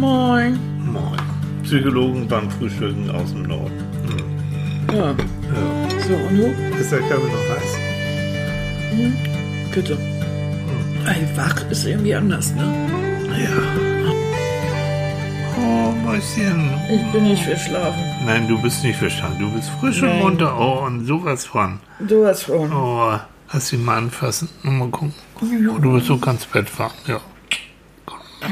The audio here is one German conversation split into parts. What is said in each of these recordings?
Moin. Moin. Psychologen beim Frühstücken aus dem Norden. Hm. Ja, Ja. so, und du? Ist der Kaffee noch heiß? Bitte. Ey, wach ist irgendwie anders, ne? Ja. Oh, Mäuschen. Ich bin nicht verschlafen. Nein, du bist nicht verstanden. Du bist frisch und Nein. munter. Oh, und sowas von. Du hast schon. Oh, lass ihn mal anfassen. Und mal gucken. Oh, du bist so ganz bettwarm. Ja.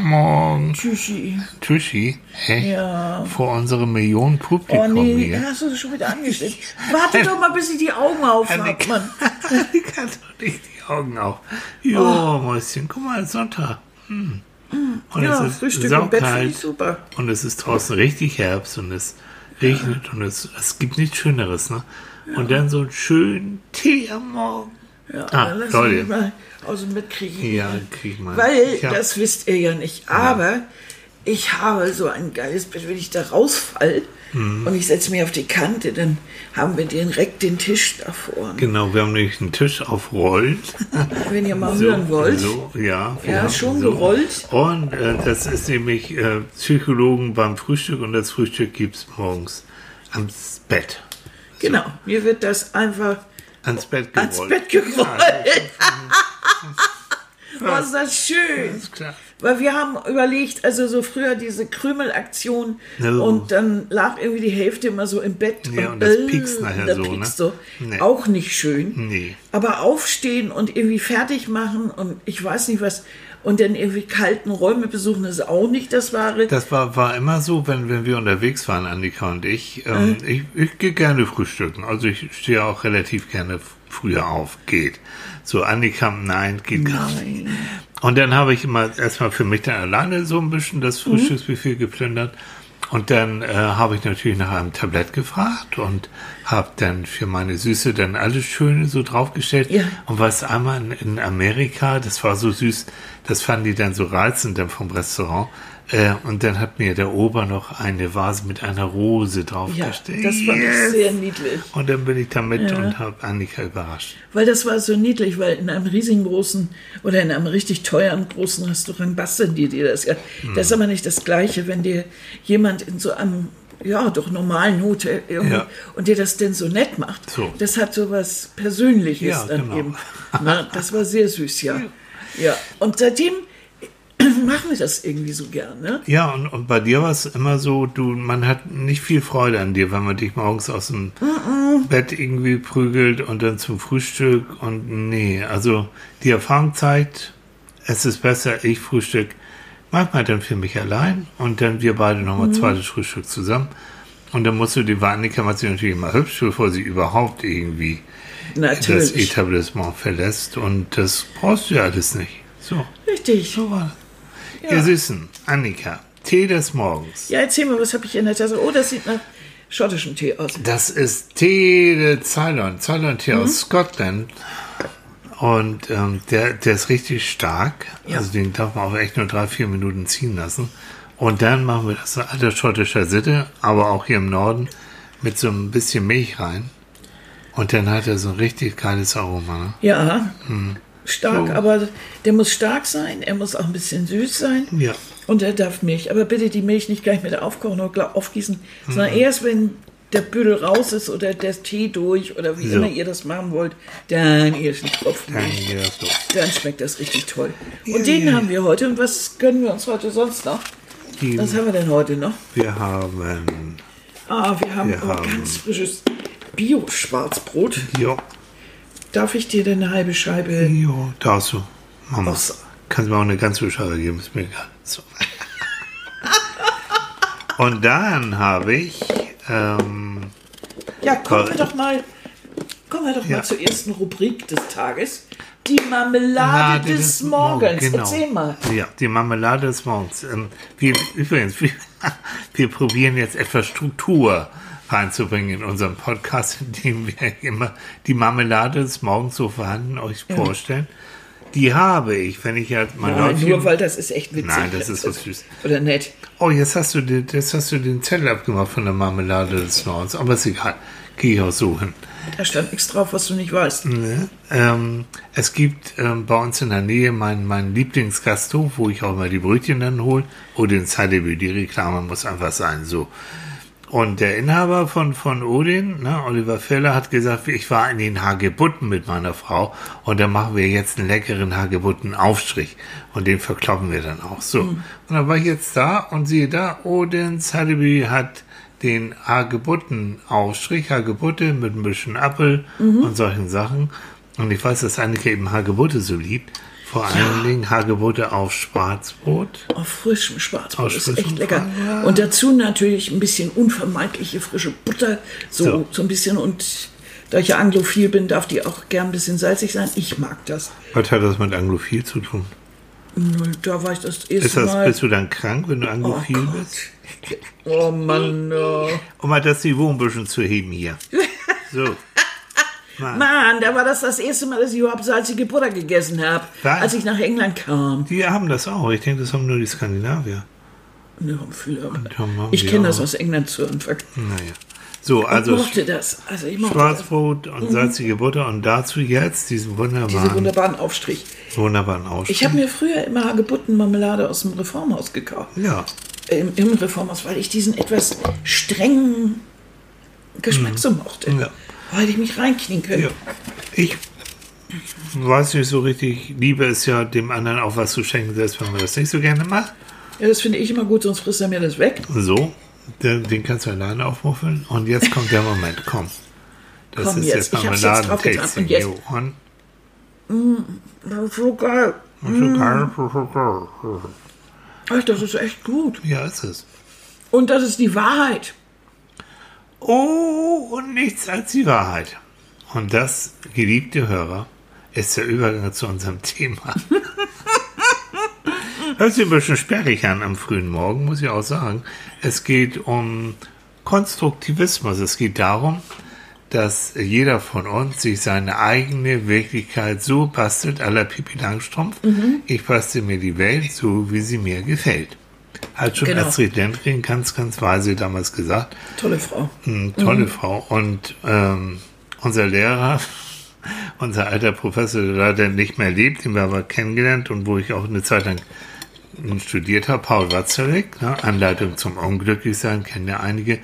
Morgen. Tschüssi. Tschüssi. Hä? Ja. Vor unserem Millionen Publikum Oh nee, hier. hast du schon wieder angestellt. Warte doch mal, bis ich die Augen aufhab, Die Mann. die kann doch nicht die Augen auf. Ja, Mäuschen, guck mal, Sonntag. Hm. Und Ja, es ist Frühstück im Bett finde ich super. und es ist draußen richtig Herbst und es regnet und es, es gibt nichts Schöneres, ne? Und dann so einen schönen Tee am Morgen. Ja, Ah, dann lass Leute. mich mal aus dem Bett kriegen. Ja, krieg ich mal. Weil, hab, das wisst ihr ja nicht, aber ich habe so ein geiles Bett, wenn ich da rausfall Mhm. und ich setze mich auf die Kante, dann haben wir direkt den Tisch davor. Genau, wir haben nämlich einen Tisch auf Rollen. Wenn ihr mal hören wollt. So, ja, Ja, haben schon gerollt. Und äh, das ist nämlich äh, Psychologen beim Frühstück und das Frühstück gibt es morgens ans Bett. Genau, mir wird das einfach Ans Bett gerollt. ans Bett gerollt. Oh, ist das schön. Ist klar. Weil wir haben überlegt, also so früher diese Krümelaktion No. und dann lag irgendwie die Hälfte immer so im Bett. Ja, und das äh, piekst nachher da so, ne? so. Nee. Auch nicht schön. Nee. Aber aufstehen und irgendwie fertig machen und ich weiß nicht was und dann irgendwie kalten Räume besuchen, ist auch nicht das Wahre. Das war, war immer so, wenn, wenn wir unterwegs waren, Annika und ich. Ähm, Ich, ich gehe gerne frühstücken. Also ich stehe auch relativ gerne früher auf. Geht. So, Annika, nein, geht gar nicht. Und dann habe ich immer erstmal für mich dann alleine so ein bisschen das Frühstücksbuffet geplündert. Und dann äh, habe ich natürlich nach einem Tablett gefragt und habe dann für meine Süße dann alles Schöne so draufgestellt. Ja. Und was einmal in, in Amerika, das war so süß, das fanden die dann so reizend dann vom Restaurant. Äh, und dann hat mir der Ober noch eine Vase mit einer Rose Ja, draufgestellt. das fand ich Yes! sehr niedlich. Und dann bin ich da mit und habe Annika überrascht. Weil das war so niedlich, weil in einem riesengroßen oder in einem richtig teuren großen Restaurant basteln die dir das ja. Hm. Das ist aber nicht das Gleiche, wenn dir jemand in so einem, ja, doch normalen Hotel irgendwie Ja. und dir das denn so nett macht. So. Das hat so was Persönliches Ja, dann genau. eben. Na, das war sehr süß, ja. Ja, und seitdem machen wir das irgendwie so gern, ne? Ja, und, und bei dir war es immer so, du, man hat nicht viel Freude an dir, wenn man dich morgens aus dem Bett irgendwie prügelt und dann zum Frühstück und nee, also die Erfahrung zeigt, es ist besser, ich frühstück manchmal dann für mich allein und dann wir beide nochmal zweites Frühstück zusammen. Und dann musst du die Annika macht sich natürlich immer hübsch, bevor sie überhaupt irgendwie das Natürlich. Etablissement verlässt. Und das brauchst du ja alles nicht. So, Richtig. so war das. Ihr Süßen, Annika, Tee des Morgens. Ja, erzähl mal, was habe ich in der Tasse? Oh, das sieht nach schottischem Tee aus. Das ist Tee de Ceylon, Ceylon-Tee Mhm. aus Scotland. Und ähm, der, der ist richtig stark. Ja. Also den darf man auch echt nur drei, vier Minuten ziehen lassen. Und dann machen wir das in alter schottischer Sitte, aber auch hier im Norden, mit so ein bisschen Milch rein. Und dann hat er so ein richtig geiles Aroma. Ne? Ja, stark, So. aber der muss stark sein, er muss auch ein bisschen süß sein. Ja. Und er darf Milch. Aber bitte die Milch nicht gleich mit aufkochen oder aufgießen, sondern Mhm. erst wenn der Büdel raus ist oder der Tee durch oder wie So. immer ihr das machen wollt, dann erst Tropfen Dann. Dann schmeckt das richtig toll. Und den haben wir heute. Und was gönnen wir uns heute sonst noch? Die, Was haben wir denn heute noch? wir haben, Ah, wir haben, Wir haben- ganz frisches Bio-Schwarzbrot. jo, Darf ich dir denn eine halbe Scheibe? jo, darfst du. Mama, Was? kannst mir auch eine ganze Scheibe geben, ist mir egal. So. Und dann habe ich, ähm, Ja, kommen wir doch mal, kommen wir doch Ja. mal zur ersten Rubrik des Tages. Die Marmelade des, Morgens. genau. Erzähl mal. Ja, die Marmelade des Morgens. Ähm, wir, übrigens, wir, wir probieren jetzt etwas Struktur reinzubringen in unserem Podcast, indem wir immer die Marmelade des Morgens so vorhanden euch vorstellen. Die habe ich, wenn ich jetzt mein Nein, Läufchen- nur weil das ist echt witzig. Nein, das ist so süß. Oder nett. Oh, jetzt hast du den, jetzt hast du den Zettel abgemacht von der Marmelade des Morgens, aber ist egal. gehe ich auch hin. Da stand nichts drauf, was du nicht weißt. Ne? Ähm, es gibt ähm, bei uns in der Nähe meinen mein Lieblingsgasthof, wo ich auch mal die Brötchen dann hole. Odin Zeidebü, die Reklame muss einfach sein. So. Und der Inhaber von, von Odin, ne, Oliver Feller, hat gesagt, ich war in den Hagebutten mit meiner Frau und da machen wir jetzt einen leckeren Hagebutten-Aufstrich und den verkloppen wir dann auch. So. Mhm. Und dann war ich jetzt da und siehe da, Odin Zeidebü hat den Hagebutten-Aufstrich, Hagebutte mit ein bisschen Apfel mhm. und solchen Sachen. Und ich weiß, dass Annika eben Hagebutte so liebt. Vor ja. allen Dingen Hagebutte auf Schwarzbrot. Auf frischem Schwarzbrot auf ist echt lecker. Ja. Und dazu natürlich ein bisschen unvermeidliche frische Butter. So, so. so ein bisschen und da ich ja anglophil bin, darf die auch gern ein bisschen salzig sein. Ich mag das. Was hat das mit anglophil zu tun? Da war ich das erste ist das, Mal. Bist du dann krank, wenn du anglophil oh bist? Oh Mann. Oh. Um mal das Niveau ein bisschen zu heben hier. So. Mann. Mann, da war das das erste Mal, dass ich überhaupt salzige Butter gegessen habe, als ich nach England kam. Die haben das auch. Ich denke, das haben nur die Skandinavier. Ja, viele, ich kenne das aus England zu Anfang. Naja. So, also ich mochte das. Also ich mochte Schwarzbrot das. und salzige Butter und dazu jetzt diesen wunderbaren, Diese wunderbaren Aufstrich. Wunderbaren Aufstrich. Ich habe mir früher immer Hagebuttenmarmelade aus dem Reformhaus gekauft. Ja. Im, Im, Reformhaus, weil ich diesen etwas strengen Geschmack mhm. so mochte. Ja. Weil ich mich reinknien könnte. Ja. Ich weiß nicht so richtig, liebe es ja, dem anderen auch was zu schenken, selbst wenn man das nicht so gerne macht. Ja, das finde ich immer gut, sonst frisst er mir das weg. So, den, den kannst du alleine aufmuffeln. Und jetzt kommt der Moment, komm. Das komm ist jetzt, jetzt Marmeladen-Tasting. Jetzt. Und mm, das ist so geil. Das ist so geil. Ach, das ist echt gut. Ja, ist es. Und das ist die Wahrheit. Oh, und nichts als die Wahrheit. Und das, geliebte Hörer, ist der Übergang zu unserem Thema. Hört sich ein bisschen sperrig an am frühen Morgen, muss ich auch sagen. Es geht um Konstruktivismus. Es geht darum, dass jeder von uns sich seine eigene Wirklichkeit so bastelt, aller Pipi Langstrumpf. Mhm. Ich bastel mir die Welt so, wie sie mir gefällt. Hat schon genau. Astrid Lindgren ganz, ganz weise damals gesagt. Tolle Frau. Mhm, tolle mhm. Frau. Und ähm, unser Lehrer, unser alter Professor, der leider nicht mehr lebt, den wir aber kennengelernt und wo ich auch eine Zeit lang studiert habe, Paul Watzlawick, ne, Anleitung zum Unglücklichsein, kennen ja einige,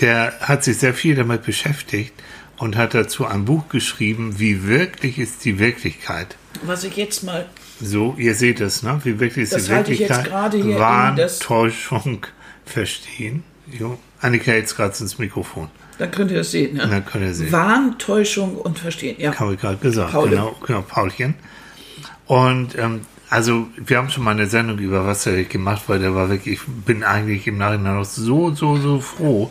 der hat sich sehr viel damit beschäftigt und hat dazu ein Buch geschrieben, wie wirklich ist die Wirklichkeit. Was ich jetzt mal. So, ihr seht es, ne? Wie wirklich ist das die Wirklichkeit. Wahn, Täuschung, verstehen. Jo. Annika jetzt gerade ins Mikrofon. Dann könnt ihr das sehen. Ne? Dann könnt ihr sehen. Wahn, Täuschung und Verstehen. Ja. Habe ich gerade gesagt. Paul. Genau, genau, Paulchen. Und ähm, also, wir haben schon mal eine Sendung über Wasserweg gemacht, weil der war wirklich, ich bin eigentlich im Nachhinein noch so, so, so froh,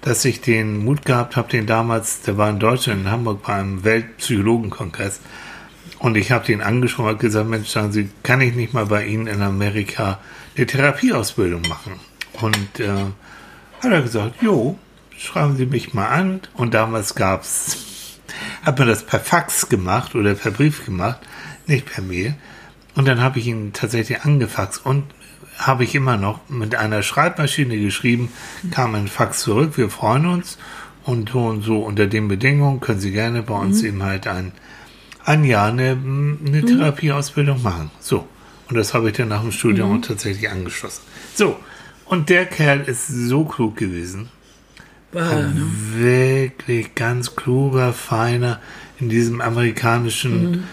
dass ich den Mut gehabt habe, den damals, der war in Deutschland, in Hamburg beim Weltpsychologenkongress. Und ich habe den angesprochen und gesagt, Mensch, sagen Sie, kann ich nicht mal bei Ihnen in Amerika eine Therapieausbildung machen? Und äh, hat er gesagt, jo, schreiben Sie mich mal an. Und damals gab's, hat man das per Fax gemacht oder per Brief gemacht, nicht per Mail. Und dann habe ich ihn tatsächlich angefaxt und habe ich immer noch mit einer Schreibmaschine geschrieben, kam ein Fax zurück, wir freuen uns und so und so unter den Bedingungen können Sie gerne bei uns mhm. eben halt ein, ein Jahr eine, eine mhm. Therapieausbildung machen. So. Und das habe ich dann nach dem Studium mhm. tatsächlich angeschlossen. So. Und der Kerl ist so klug gewesen. War, ne? Wirklich ganz kluger, feiner in diesem amerikanischen mhm.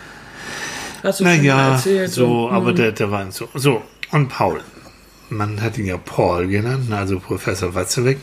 Hast du naja, erzählt, so, aber hm. der, der war so. So, und Paul. Man hat ihn ja Paul genannt, also Professor Watzlawick.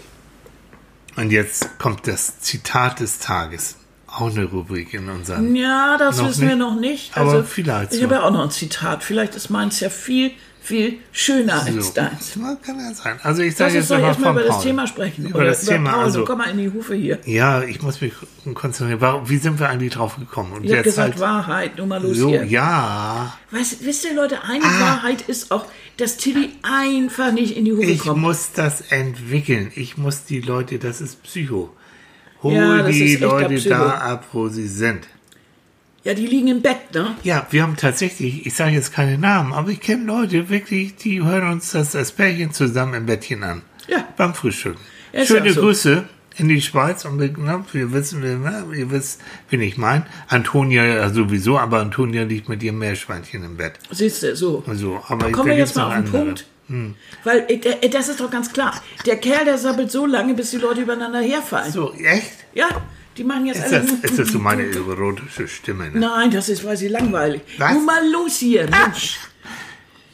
Und jetzt kommt das Zitat des Tages. Auch eine Rubrik in unserem. Ja, das wissen nicht, wir noch nicht. Also, aber vielleicht. Ich so. habe ja auch noch ein Zitat. Vielleicht ist meins ja viel viel schöner so. als deins. Kann ja sein. Also ich sage jetzt mal erstmal über das Thema sprechen. Über das über Thema. Paul. Also, komm mal in die Hufe hier. Ja, ich muss mich konzentrieren. Warum, wie sind wir eigentlich drauf gekommen? Und ich habe gesagt, halt, Wahrheit, nur mal los so, hier. Ja. Weißt, wisst ihr, Leute, eine ah. Wahrheit ist auch, dass Tilly einfach nicht in die Hufe ich kommt. Ich muss das entwickeln. Ich muss die Leute, das ist Psycho. Hol ja, die Leute da ab, wo sie sind. Ja, die liegen im Bett, ne? Ja, wir haben tatsächlich, ich sage jetzt keine Namen, aber ich kenne Leute wirklich, die hören uns das als Pärchen zusammen im Bettchen an. Ja. Beim Frühstück. Ja, Schöne so. Grüße in die Schweiz und na, wir wissen, wir, ihr wisst, wen ich meine. Antonia sowieso, aber Antonia liegt mit ihrem Meerschweinchen im Bett. Siehst du, so. Also, aber Kommen wir jetzt mal auf den Punkt. Hm. Weil äh, äh, das ist doch ganz klar. Der Kerl, der sabbelt so lange, bis die Leute übereinander herfallen. So, echt? Ja, die machen jetzt ist alle. Das, ist das so meine erotische Stimme? Ne? Nein, das ist, weil sie langweilig. Was? Nun mal los hier, Mensch.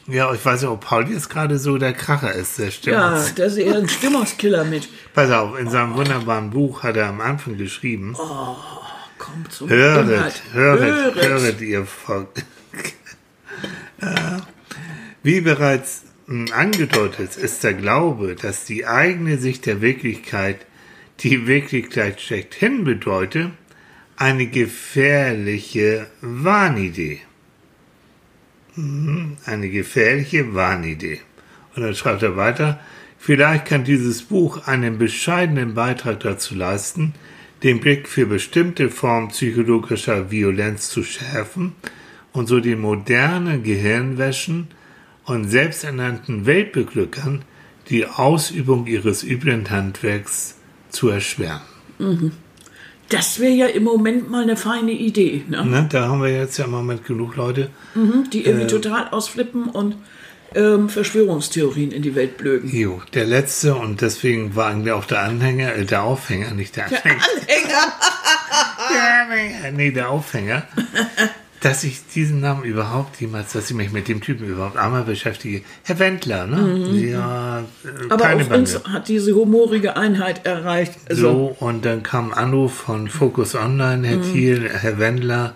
Ja, ich weiß ja, ob Paul jetzt gerade so der Kracher ist, der Stimmungs... Ja, der ist eher ein Stimmungskiller mit. Pass auf, in seinem wunderbaren Buch hat er am Anfang geschrieben. Oh, kommt zum höret, Inhalt. höret, höret, höret, ihr Volk. Wie bereits angedeutet ist der Glaube, dass die eigene Sicht der Wirklichkeit die Wirklichkeit schlechthin bedeutet, eine gefährliche Wahnidee. Mhm, eine gefährliche Wahnidee. Und dann schreibt er weiter, vielleicht kann dieses Buch einen bescheidenen Beitrag dazu leisten, den Blick für bestimmte Formen psychologischer Violenz zu schärfen und so den modernen Gehirnwäschen und selbsternannten Weltbeglückern die Ausübung ihres üblen Handwerks zu erschweren. Mhm. Das wäre ja im Moment mal eine feine Idee. Ne? Ne, da haben wir jetzt ja im Moment genug Leute, mhm, die irgendwie äh, total ausflippen und ähm, Verschwörungstheorien in die Welt blöken. Jo, der letzte und deswegen war eigentlich auch der Anhänger, äh, der Aufhänger, nicht der Anhänger. Der Anhänger! der Anhänger, nee, der Aufhänger. dass ich diesen Namen überhaupt jemals, dass ich mich mit dem Typen überhaupt einmal beschäftige. Herr Wendler, ne? Mhm. Ja, äh, Aber keine auch Bande. uns hat diese humorige Einheit erreicht. Also so, und dann kam ein Anruf von Focus Online, Herr mhm. Thiel, Herr Wendler,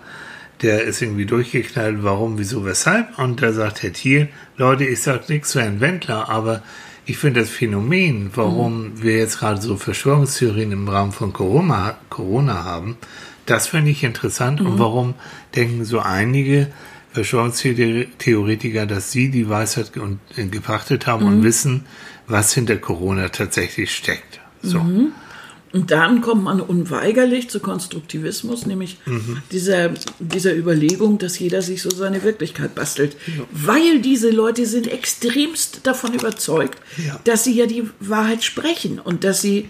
der ist irgendwie durchgeknallt, warum, wieso, weshalb. Und da sagt Herr Thiel, Leute, ich sag nichts zu Herrn Wendler, aber ich finde das Phänomen, warum mhm. wir jetzt gerade so Verschwörungstheorien im Rahmen von Corona, Corona haben, das finde ich interessant. Mhm. Und warum denken so einige Verschwörungstheoretiker, dass sie die Weisheit äh, gepachtet haben mhm. und wissen, was hinter Corona tatsächlich steckt? So. Mhm. Und dann kommt man unweigerlich zu Konstruktivismus, nämlich mhm. dieser, dieser Überlegung, dass jeder sich so seine Wirklichkeit bastelt. Ja. Weil diese Leute sind extremst davon überzeugt, ja. dass sie ja die Wahrheit sprechen und dass sie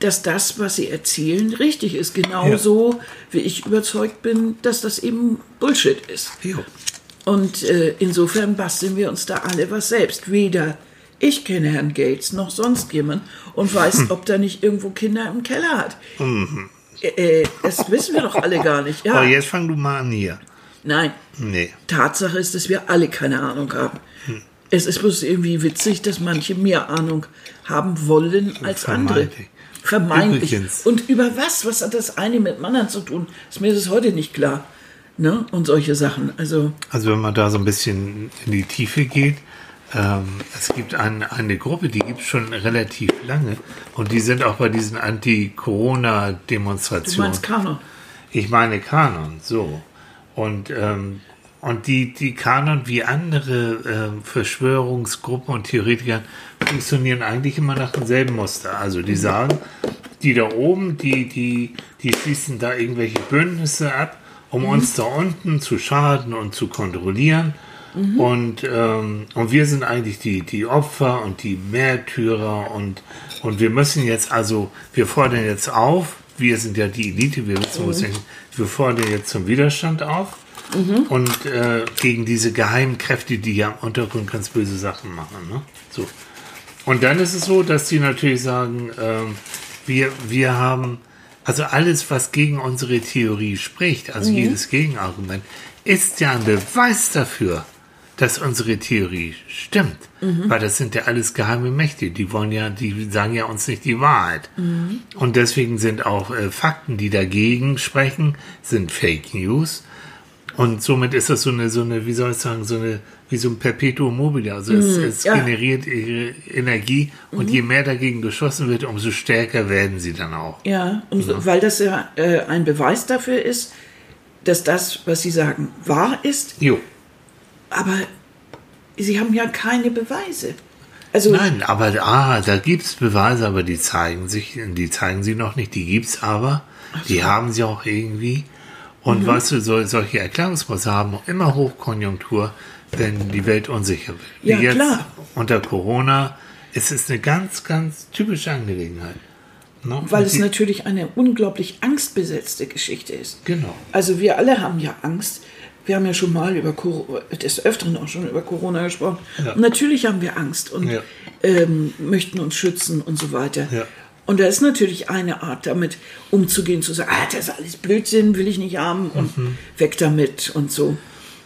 dass das, was sie erzählen, richtig ist. Genauso ja. wie ich überzeugt bin, dass das eben Bullshit ist. Ja. Und äh, insofern basteln wir uns da alle was selbst. Weder ich kenne Herrn Gates noch sonst jemand und weiß, hm. ob der nicht irgendwo Kinder im Keller hat. Mhm. Äh, das wissen wir doch alle gar nicht. Ja. Aber jetzt fang du mal an hier. Nein. Nee. Tatsache ist, dass wir alle keine Ahnung haben. Hm. Es ist bloß irgendwie witzig, dass manche mehr Ahnung haben wollen als andere. Vermeintlich. Übrigens. Und über was? Was hat das eine mit dem anderen zu tun? Ist mir das heute nicht klar. Ne? Und solche Sachen. Also, also wenn man da so ein bisschen in die Tiefe geht, ähm, es gibt ein, eine Gruppe, die gibt es schon relativ lange und die sind auch bei diesen Anti-Corona-Demonstrationen. Du meinst Kanon? Ich meine Kanon, so. Und ähm, und die, die Kanon wie andere äh, Verschwörungsgruppen und Theoretiker funktionieren eigentlich immer nach demselben Muster. Also die sagen, die da oben, die, die, die schließen da irgendwelche Bündnisse ab, um mhm. uns da unten zu schaden und zu kontrollieren. Mhm. Und, ähm, und wir sind eigentlich die, die Opfer und die Märtyrer und, und wir müssen jetzt also, wir fordern jetzt auf, wir sind ja die Elite, wir wissen, mhm. wir fordern jetzt zum Widerstand auf mhm. und äh, gegen diese geheimen Kräfte, die ja im Untergrund ganz böse Sachen machen. Ne? So. Und dann ist es so, dass die natürlich sagen, äh, wir, wir haben, also alles, was gegen unsere Theorie spricht, also mhm. jedes Gegenargument, ist ja ein Beweis dafür, dass unsere Theorie stimmt. Mhm. Weil das sind ja alles geheime Mächte. Die wollen ja, die sagen ja uns nicht die Wahrheit. Mhm. Und deswegen sind auch äh, Fakten, die dagegen sprechen, sind Fake News. Und somit ist das so eine, so eine, wie soll ich sagen, so eine, wie so ein Perpetuum mobile. Also es, mm, es ja. generiert ihre Energie und mhm. je mehr dagegen geschossen wird, umso stärker werden sie dann auch. Ja, und ja. weil das ja äh, ein Beweis dafür ist, dass das, was sie sagen, wahr ist. Jo. Aber sie haben ja keine Beweise. Also, Nein, aber ah, da gibt es Beweise, aber die zeigen sich, die zeigen sie noch nicht, die gibt es aber, so. die haben sie auch irgendwie. Und mhm. weißt du, so, solche Erklärungsmuster haben immer Hochkonjunktur, wenn die Welt unsicher wird. Ja, jetzt klar. unter Corona, es ist eine ganz, ganz typische Angelegenheit. Ne? Weil es natürlich eine unglaublich angstbesetzte Geschichte ist. Genau. Also wir alle haben ja Angst. Wir haben ja schon mal über des Öfteren auch schon über Corona gesprochen. Ja. Natürlich haben wir Angst und ja. ähm, möchten uns schützen und so weiter. Ja. Und da ist natürlich eine Art, damit umzugehen, zu sagen, ah, das ist alles Blödsinn, will ich nicht haben und mhm. weg damit und so.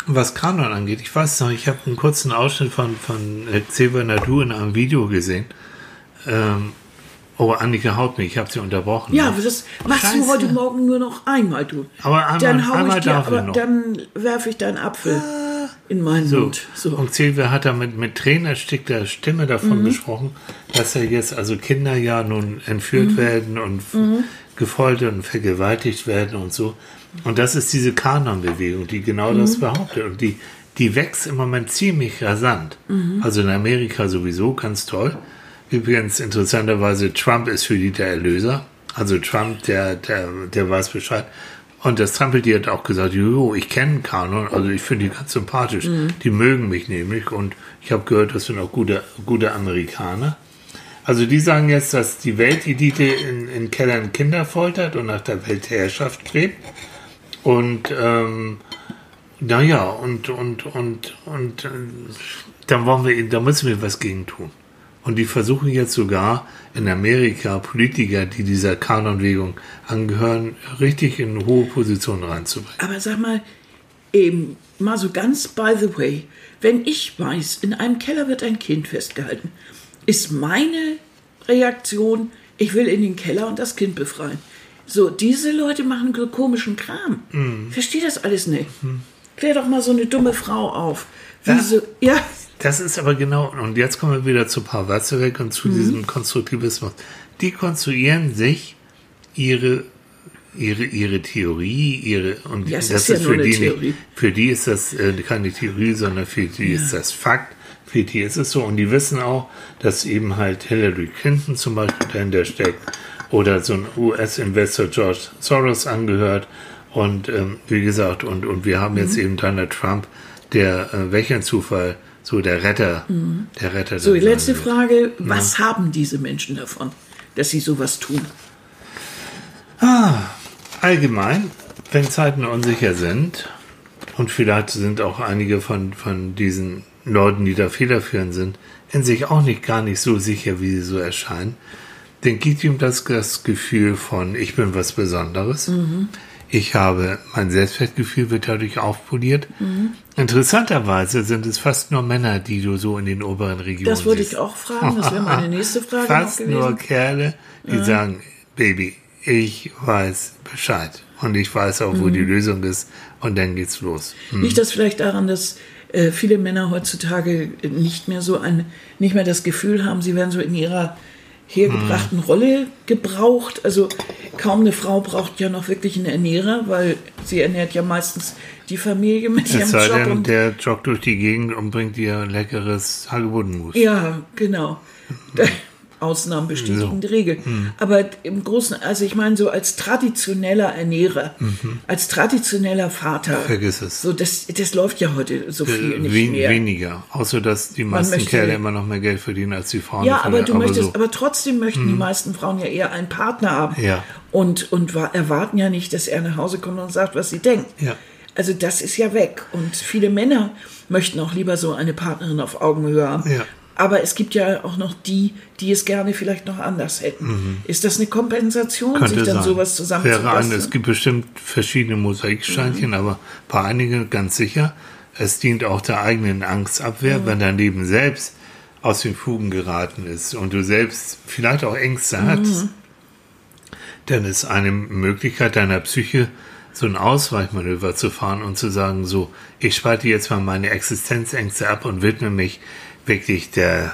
Was Kanon angeht, ich weiß noch, ich habe einen kurzen Ausschnitt von, von Xavier Nadu in einem Video gesehen. Ähm, oh, Annika haut mich, ich habe sie unterbrochen. Ja, das machst Scheiße. du heute Morgen nur noch einmal, du. Aber einmal, dann hau einmal ich dir, aber dann werfe ich deinen Apfel. Ah in meinen so. Mund. So. Und Silvia hat da mit, mit tränenerstickter Stimme davon mhm. gesprochen, dass ja jetzt also Kinder ja nun entführt mhm. werden und mhm. gefoltert und vergewaltigt werden und so. Und das ist diese Kanon-Bewegung, die genau das mhm. behauptet. Und die, die wächst im Moment ziemlich rasant. Mhm. Also in Amerika sowieso ganz toll. Übrigens interessanterweise, Trump ist für die der Erlöser. Also Trump, der, der, der weiß Bescheid. Und das Trampeltier hat auch gesagt, jo, ich kenne Kanon, also ich finde die ganz sympathisch. Mhm. Die mögen mich nämlich und ich habe gehört, das sind auch gute, gute Amerikaner. Also die sagen jetzt, dass die Weltelite in, in Kellern Kinder foltert und nach der Weltherrschaft strebt. Und ähm, naja, und, und, und, und äh, dann wollen wir, da müssen wir was gegen tun. Und die versuchen jetzt sogar in Amerika Politiker, die dieser Kanonbewegung angehören, richtig in hohe Positionen reinzubringen. Aber sag mal, eben mal so ganz by the way, wenn ich weiß, in einem Keller wird ein Kind festgehalten, ist meine Reaktion, ich will in den Keller und das Kind befreien. So, diese Leute machen so komischen Kram. Mhm. Verstehe das alles nicht. Mhm. Klär doch mal so eine dumme Frau auf. Wieso, ja. ja das ist aber genau, und jetzt kommen wir wieder zu Watzlawick und zu mhm. diesem Konstruktivismus. Die konstruieren sich ihre ihre, ihre Theorie, ihre, und ja, das ist, ja für, die nicht, für die ist das äh, keine Theorie, sondern für die ja. ist das Fakt. Für die ist es so. Und die wissen auch, dass eben halt Hillary Clinton zum Beispiel dahinter steckt oder so ein US-Investor George Soros angehört. Und ähm, wie gesagt, und, und wir haben mhm. jetzt eben Donald Trump, der, äh, welcher Zufall, so der Retter, mhm. der Retter. So, die letzte Frage, was ja. haben diese Menschen davon, dass sie sowas tun? Ah, allgemein, wenn Zeiten unsicher sind, und vielleicht sind auch einige von, von diesen Leuten, die da federführend sind, in sich auch nicht gar nicht so sicher, wie sie so erscheinen, dann gibt ihm das, das Gefühl von, ich bin was Besonderes. Mhm. Ich habe, mein Selbstwertgefühl wird dadurch aufpoliert. Mhm. Interessanterweise sind es fast nur Männer, die du so in den oberen Regionen Das würde ich auch fragen, das wäre meine nächste Frage Fast nur Kerle, die ja. sagen, Baby, ich weiß Bescheid. Und ich weiß auch, wo mhm. die Lösung ist. Und dann geht's los. Mhm. Liegt das vielleicht daran, dass äh, viele Männer heutzutage nicht mehr so ein, nicht mehr das Gefühl haben, sie werden so in ihrer hergebrachten hm. Rolle gebraucht. Also kaum eine Frau braucht ja noch wirklich einen Ernährer, weil sie ernährt ja meistens die Familie mit es ihrem sei Job. Denn, der joggt durch die Gegend und bringt ihr leckeres Hagebuttenmus. Ja, genau. Hm. Ausnahmen bestätigen die Regel. Mhm. Aber im Großen, also ich meine, so als traditioneller Ernährer, mhm. als traditioneller Vater. Vergiss es. So, das, das läuft ja heute so viel äh, nicht wen, mehr. Weniger. Außer, dass die meisten möchte, Kerle immer noch mehr Geld verdienen als die Frauen. Ja, aber du aber möchtest, so. aber trotzdem möchten mhm. die meisten Frauen ja eher einen Partner haben. Ja. Und, und erwarten ja nicht, dass er nach Hause kommt und sagt, was sie denkt. Ja. Also das ist ja weg. Und viele Männer möchten auch lieber so eine Partnerin auf Augenhöhe haben. Ja. Aber es gibt ja auch noch die, die es gerne vielleicht noch anders hätten. Mhm. Ist das eine Kompensation, Könnte sich dann sein. sowas zusammenzufassen? Es gibt bestimmt verschiedene Mosaiksteinchen, mhm. aber bei einigen ganz sicher. Es dient auch der eigenen Angstabwehr, mhm. wenn dein Leben selbst aus den Fugen geraten ist und du selbst vielleicht auch Ängste mhm. hast, dann ist eine Möglichkeit deiner Psyche, so ein Ausweichmanöver zu fahren und zu sagen, so, ich spalte jetzt mal meine Existenzängste ab und widme mich wirklich der,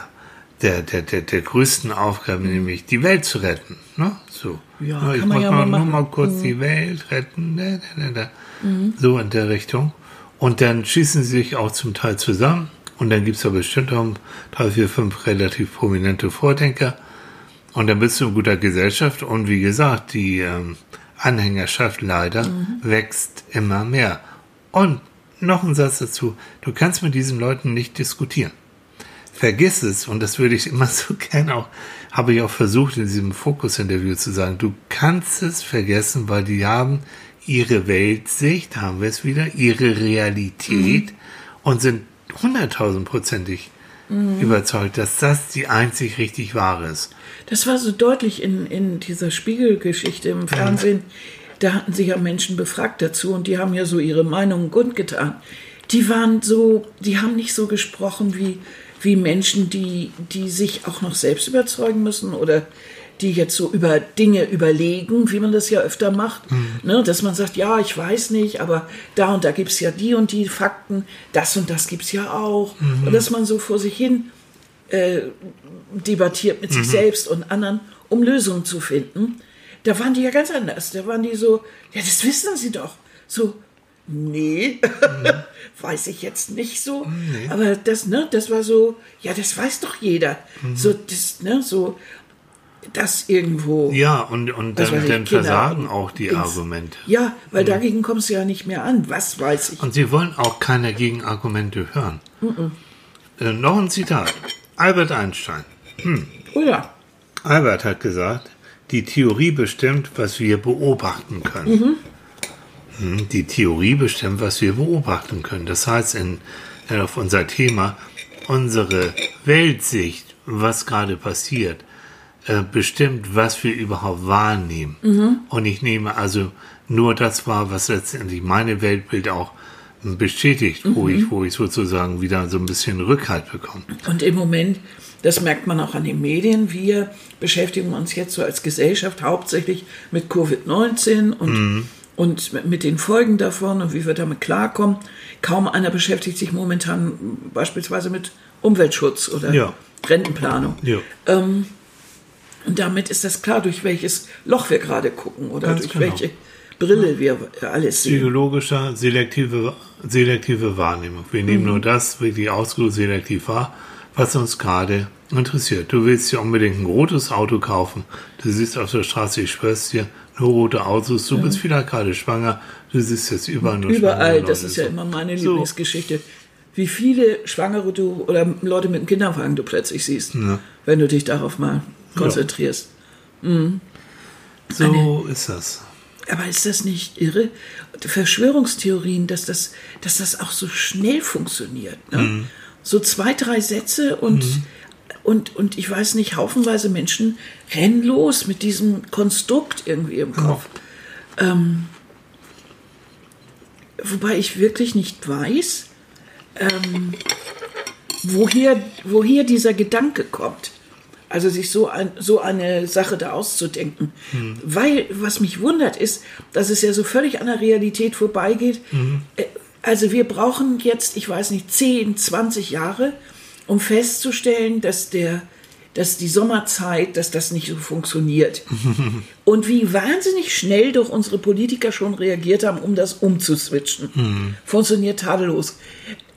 der, der, der, der größten Aufgabe, nämlich die Welt zu retten. Ne? So. Ja, ich muss ja mal, nur mal kurz mhm. die Welt retten. Da, da, da, mhm. So in der Richtung. Und dann schießen sie sich auch zum Teil zusammen. Und dann gibt es ja bestimmt auch drei, vier, fünf relativ prominente Vordenker. Und dann bist du in guter Gesellschaft. Und wie gesagt, die ähm, Anhängerschaft leider mhm. wächst immer mehr. Und noch ein Satz dazu. Du kannst mit diesen Leuten nicht diskutieren. Vergiss es, und das würde ich immer so gerne auch, habe ich auch versucht in diesem Fokus-Interview zu sagen, du kannst es vergessen, weil die haben ihre Weltsicht, haben wir es wieder, ihre Realität mhm. und sind hunderttausendprozentig mhm. überzeugt, dass das die einzig richtig wahre ist. Das war so deutlich in, in dieser Spiegelgeschichte im Fernsehen. Mhm. Da hatten sich ja Menschen befragt dazu und die haben ja so ihre Meinungen kundgetan. Die waren so, die haben nicht so gesprochen wie, wie Menschen, die, die sich auch noch selbst überzeugen müssen oder die jetzt so über Dinge überlegen, wie man das ja öfter macht, mhm. ne, dass man sagt, ja, ich weiß nicht, aber da und da gibt es ja die und die Fakten, das und das gibt es ja auch. Mhm. Und dass man so vor sich hin äh, debattiert mit mhm. sich selbst und anderen, um Lösungen zu finden. Da waren die ja ganz anders. Da waren die so, ja, das wissen sie doch. So, nee, mhm. weiß ich jetzt nicht so. Nee. Aber das, ne, das war so, ja, das weiß doch jeder. Mhm. So, das, ne, so, das irgendwo. Ja, und, und dann, dann versagen auch die ins, Argumente. Ja, weil mhm. dagegen kommst du ja nicht mehr an. Was weiß ich. Und sie wollen auch keine Gegenargumente hören. Mhm. Äh, noch ein Zitat. Albert Einstein. Hm. Oh ja. Albert hat gesagt, die Theorie bestimmt, was wir beobachten können. Mhm. Hm, die Theorie bestimmt, was wir beobachten können. Das heißt, in, auf unser Thema, unsere Weltsicht, was gerade passiert, äh, bestimmt, was wir überhaupt wahrnehmen. Mhm. Und ich nehme also nur das wahr, was letztendlich meine Weltbild auch bestätigt, mhm. wo, ich, wo ich sozusagen wieder so ein bisschen Rückhalt bekomme. Und im Moment, das merkt man auch an den Medien, wir beschäftigen uns jetzt so als Gesellschaft hauptsächlich mit Covid-19 und, mhm. Und mit den Folgen davon und wie wir damit klarkommen. Kaum einer beschäftigt sich momentan beispielsweise mit Umweltschutz oder ja. Rentenplanung. Ja. Ähm, und damit ist das klar, durch welches Loch wir gerade gucken oder Ganz durch genau. welche Brille wir alles sehen. Psychologischer, selektive, selektive Wahrnehmung. Wir nehmen mhm. nur das wirklich ausgesucht selektiv wahr, was uns gerade interessiert. Du willst dir unbedingt ein rotes Auto kaufen. Du siehst auf der Straße, ich schwör's dir, nur rote Autos. Du mhm. bist vielleicht gerade schwanger. Du siehst jetzt überall nur Überall, das ist ja immer meine so. Lieblingsgeschichte. Wie viele Schwangere du oder Leute mit einem Kinderwagen du plötzlich siehst, ja. wenn du dich darauf mal konzentrierst. Ja. Mhm. So Eine, ist das. Aber ist das nicht irre? Verschwörungstheorien, dass das, dass das auch so schnell funktioniert. Ne? Mhm. So zwei, drei Sätze und, mhm. Und, und ich weiß nicht, haufenweise Menschen rennen los mit diesem Konstrukt irgendwie im Kopf. Mhm. Ähm, wobei ich wirklich nicht weiß, ähm, woher, woher dieser Gedanke kommt. Also sich so, ein, so eine Sache da auszudenken. Mhm. Weil, was mich wundert, ist, dass es ja so völlig an der Realität vorbeigeht. Mhm. Also wir brauchen jetzt, ich weiß nicht, 10, 20 Jahre, um festzustellen, dass der dass die Sommerzeit, dass das nicht so funktioniert. Und wie wahnsinnig schnell doch unsere Politiker schon reagiert haben, um das umzuswitchen. Mhm. Funktioniert tadellos.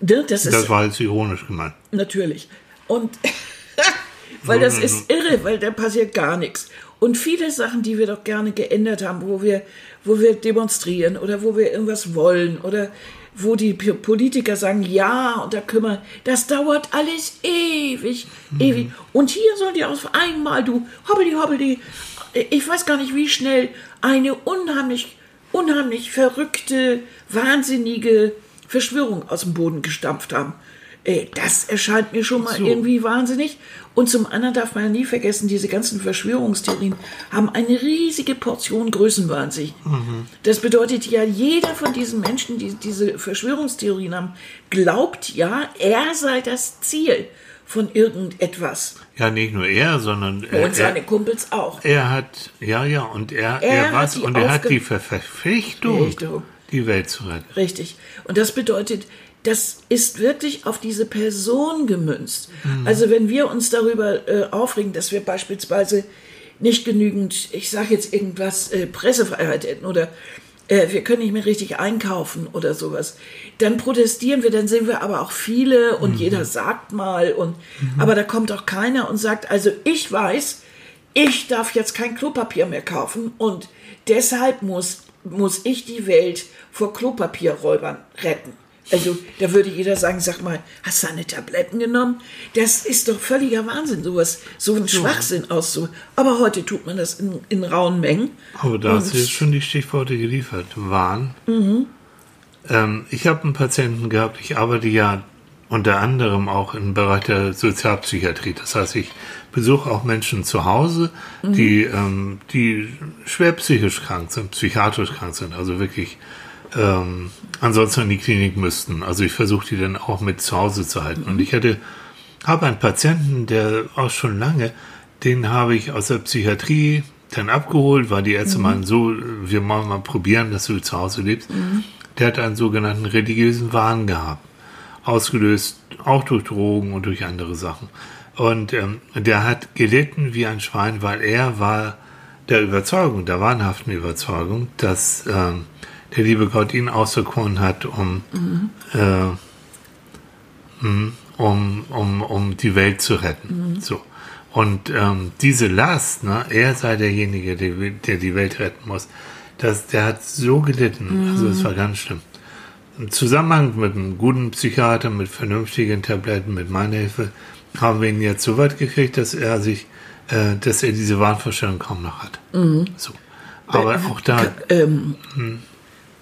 Das, ist, das war jetzt ironisch gemeint. Natürlich. Und weil das ist irre, weil da passiert gar nichts. Und viele Sachen, die wir doch gerne geändert haben, wo wir, wo wir demonstrieren oder wo wir irgendwas wollen oder wo die Politiker sagen, ja, und da kümmern, das dauert alles ewig, mhm. ewig. Und hier soll die auf einmal, du, hobbeli, hobbeli, ich weiß gar nicht, wie schnell eine unheimlich, unheimlich verrückte, wahnsinnige Verschwörung aus dem Boden gestampft haben. Das erscheint mir schon mal so. irgendwie wahnsinnig. Und zum anderen darf man ja nie vergessen, diese ganzen Verschwörungstheorien haben eine riesige Portion Größenwahnsinn. Mhm. Das bedeutet ja, jeder von diesen Menschen, die diese Verschwörungstheorien haben, glaubt ja, er sei das Ziel von irgendetwas. Ja, nicht nur er, sondern er, und seine er, Kumpels auch. Er hat, ja, ja, und er, er, er was, und er hat die Verpflichtung, Richtung. die Welt zu retten. Richtig. Und das bedeutet, das ist wirklich auf diese Person gemünzt. Mhm. Also wenn wir uns darüber äh, aufregen, dass wir beispielsweise nicht genügend, ich sage jetzt irgendwas, äh, Pressefreiheit hätten oder äh, wir können nicht mehr richtig einkaufen oder sowas, dann protestieren wir, dann sehen wir aber auch viele und mhm. jeder sagt mal und mhm. aber da kommt auch keiner und sagt, also ich weiß, ich darf jetzt kein Klopapier mehr kaufen und deshalb muss, muss ich die Welt vor Klopapierräubern retten. Also da würde jeder sagen, sag mal, hast du eine Tabletten genommen? Das ist doch völliger Wahnsinn, sowas, so ein Schwachsinn aus so. Aber heute tut man das in, in rauen Mengen. Aber da hast du jetzt schon die Stichworte geliefert. Wahn. Mhm. Ähm, ich habe einen Patienten gehabt, ich arbeite ja unter anderem auch im Bereich der Sozialpsychiatrie. Das heißt, ich besuche auch Menschen zu Hause, mhm. die, ähm, die schwer psychisch krank sind, psychiatrisch krank sind, also wirklich ähm, ansonsten in die Klinik müssten. Also ich versuche die dann auch mit zu Hause zu halten. Und ich hatte, habe einen Patienten, der auch schon lange, den habe ich aus der Psychiatrie dann abgeholt, weil die Ärzte mhm. meinen, so, wir wollen mal probieren, dass du zu Hause lebst. Mhm. Der hat einen sogenannten religiösen Wahn gehabt. Ausgelöst auch durch Drogen und durch andere Sachen. Und ähm, der hat gelitten wie ein Schwein, weil er war der Überzeugung, der wahnhaften Überzeugung, dass ähm, der liebe Gott ihn auserkoren hat, um, mhm. äh, hm, um, um, um die Welt zu retten. Mhm. So. Und ähm, diese Last, ne, er sei derjenige, der, der die Welt retten muss, das, der hat so gelitten. Mhm. Also es war ganz schlimm. Im Zusammenhang mit einem guten Psychiater, mit vernünftigen Tabletten, mit meiner Hilfe, haben wir ihn jetzt so weit gekriegt, dass er sich, äh, dass er diese Wahnvorstellung kaum noch hat. Mhm. So. Aber äh, auch da. Ähm, hm.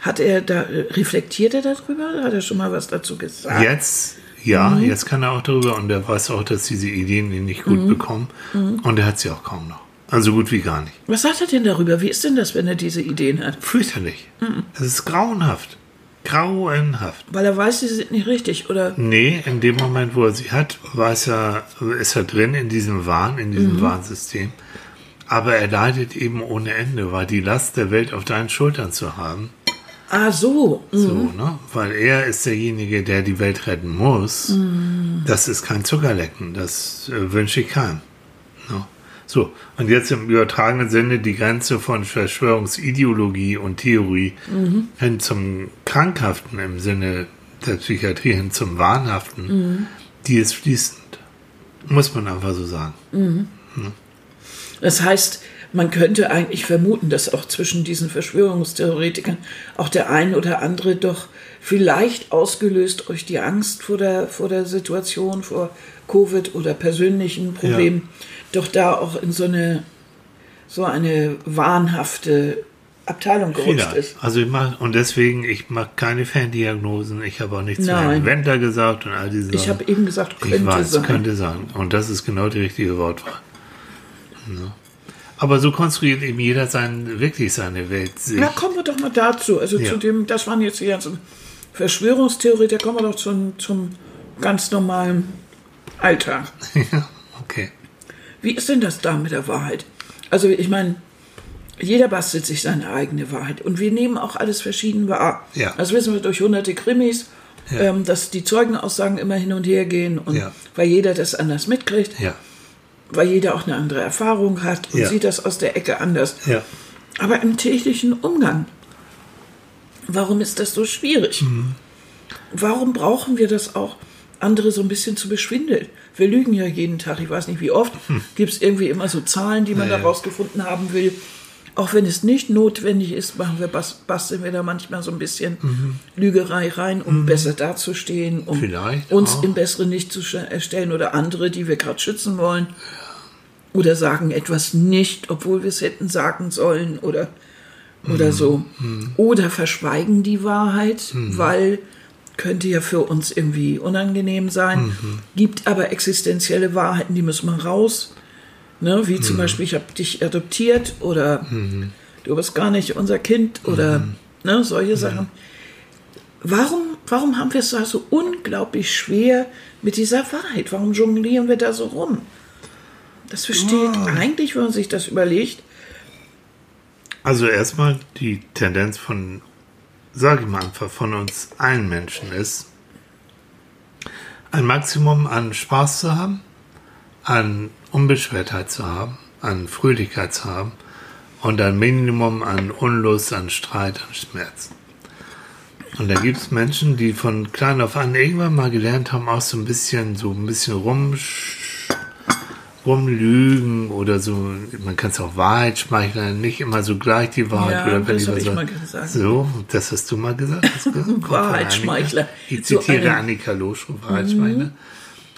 Hat er da, reflektiert er darüber? Hat er schon mal was dazu gesagt? Jetzt, ja, mhm. jetzt kann er auch darüber und er weiß auch, dass diese Ideen ihn nicht gut mhm. bekommen. Mhm. Und er hat sie auch kaum noch. Also gut wie gar nicht. Was sagt er denn darüber? Wie ist denn das, wenn er diese Ideen hat? Fürchterlich. Mhm. Es ist grauenhaft. Grauenhaft. Weil er weiß, sie sind nicht richtig, oder? Nee, in dem Moment, wo er sie hat, weiß er, ist er drin in diesem Wahn, in diesem mhm. Warnsystem. Aber er leidet eben ohne Ende, weil die Last der Welt auf deinen Schultern zu haben. Ah, so. Mhm. So, ne? Weil er ist derjenige, der die Welt retten muss. Mhm. Das ist kein Zuckerlecken. Das äh, wünsche ich keinem. Ne? So, und jetzt im übertragenen Sinne die Grenze von Verschwörungsideologie und Theorie mhm. hin zum Krankhaften im Sinne der Psychiatrie, hin zum Wahnhaften, mhm. die ist fließend. Muss man einfach so sagen. Mhm. Ne? Das heißt, man könnte eigentlich vermuten, dass auch zwischen diesen Verschwörungstheoretikern auch der ein oder andere doch vielleicht ausgelöst durch die Angst vor der, vor der Situation, vor Covid oder persönlichen Problemen, ja. doch da auch in so eine, so eine wahnhafte Abteilung gerutscht ist. Also ich mach, und deswegen, ich mache keine Ferndiagnosen, ich habe auch nichts zu Herrn Wendler gesagt und all diese Sachen. Ich habe eben gesagt, könnte ich weiß, sein. könnte sein. Und das ist genau die richtige Wortwahl. Ja. Aber so konstruiert eben jeder sein, wirklich seine Welt. Sich. Na, kommen wir doch mal dazu. Also ja. zu dem, das waren jetzt die ganzen Verschwörungstheorie, da kommen wir doch zum, zum ganz normalen Alltag. Ja, okay. Wie ist denn das da mit der Wahrheit? Also ich meine, jeder bastelt sich seine eigene Wahrheit und wir nehmen auch alles verschieden wahr. Ja. Das wissen wir durch hunderte Krimis, ja. ähm, dass die Zeugenaussagen immer hin und her gehen und ja. weil jeder das anders mitkriegt. Ja weil jeder auch eine andere Erfahrung hat und ja. sieht das aus der Ecke anders. Ja. Aber im täglichen Umgang, warum ist das so schwierig? Mhm. Warum brauchen wir das auch, andere so ein bisschen zu beschwindeln? Wir lügen ja jeden Tag, ich weiß nicht wie oft, hm. gibt es irgendwie immer so Zahlen, die man da rausgefunden haben will. Auch wenn es nicht notwendig ist, machen wir, basteln wir da manchmal so ein bisschen mhm. Lügerei rein, um mhm. besser dazustehen, um Vielleicht uns auch. im Besseren nicht zu stellen oder andere, die wir gerade schützen wollen oder sagen etwas nicht, obwohl wir es hätten sagen sollen oder, oder mhm. so. Mhm. Oder verschweigen die Wahrheit, mhm. weil könnte ja für uns irgendwie unangenehm sein, mhm. gibt aber existenzielle Wahrheiten, die müssen wir raus. Ne? Wie zum mhm. Beispiel, ich habe dich adoptiert oder mhm. du bist gar nicht unser Kind oder ne, solche Sachen. Warum, warum haben wir es da so unglaublich schwer mit dieser Wahrheit? Warum jonglieren wir da so rum? Das versteht oh. eigentlich, wenn man sich das überlegt. Also erstmal die Tendenz von, sage ich mal einfach, von uns allen Menschen ist, ein Maximum an Spaß zu haben, an Unbeschwertheit zu haben, an Fröhlichkeit zu haben und ein Minimum an Unlust, an Streit, an Schmerz. Und da gibt es Menschen, die von klein auf an irgendwann mal gelernt haben, auch so ein bisschen, so ein bisschen rum rumlügen oder so, man kann es auch Wahrheit schmeicheln, nicht immer so gleich die Wahrheit Ja, oder wenn das ich hab was ich mal gesagt. So, das hast du mal gesagt. Wahrheitsschmeichler. Ich So zitiere Mhm. Annika Losch, Wahrheitsschmeichler.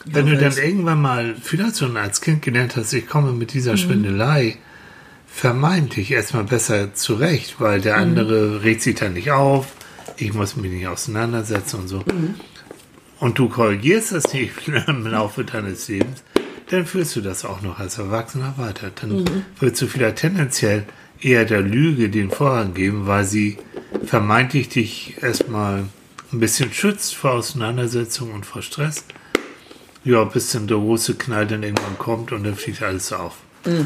Wenn du dann irgendwann mal vielleicht schon als Kind gelernt hast, ich komme mit Mhm. dieser Schwindelei vermeintlich erstmal besser zurecht, weil der Mhm. andere regt sich dann nicht auf, ich muss mich nicht auseinandersetzen und so. Mhm. Und du korrigierst das nicht im Laufe deines Lebens, dann führst du das auch noch als Erwachsener weiter. Dann Mhm. würdest du vielleicht tendenziell eher der Lüge den Vorrang geben, weil sie vermeintlich dich erstmal ein bisschen schützt vor Auseinandersetzung und vor Stress. Ja, bis dann der große Knall dann irgendwann kommt und dann fliegt alles auf.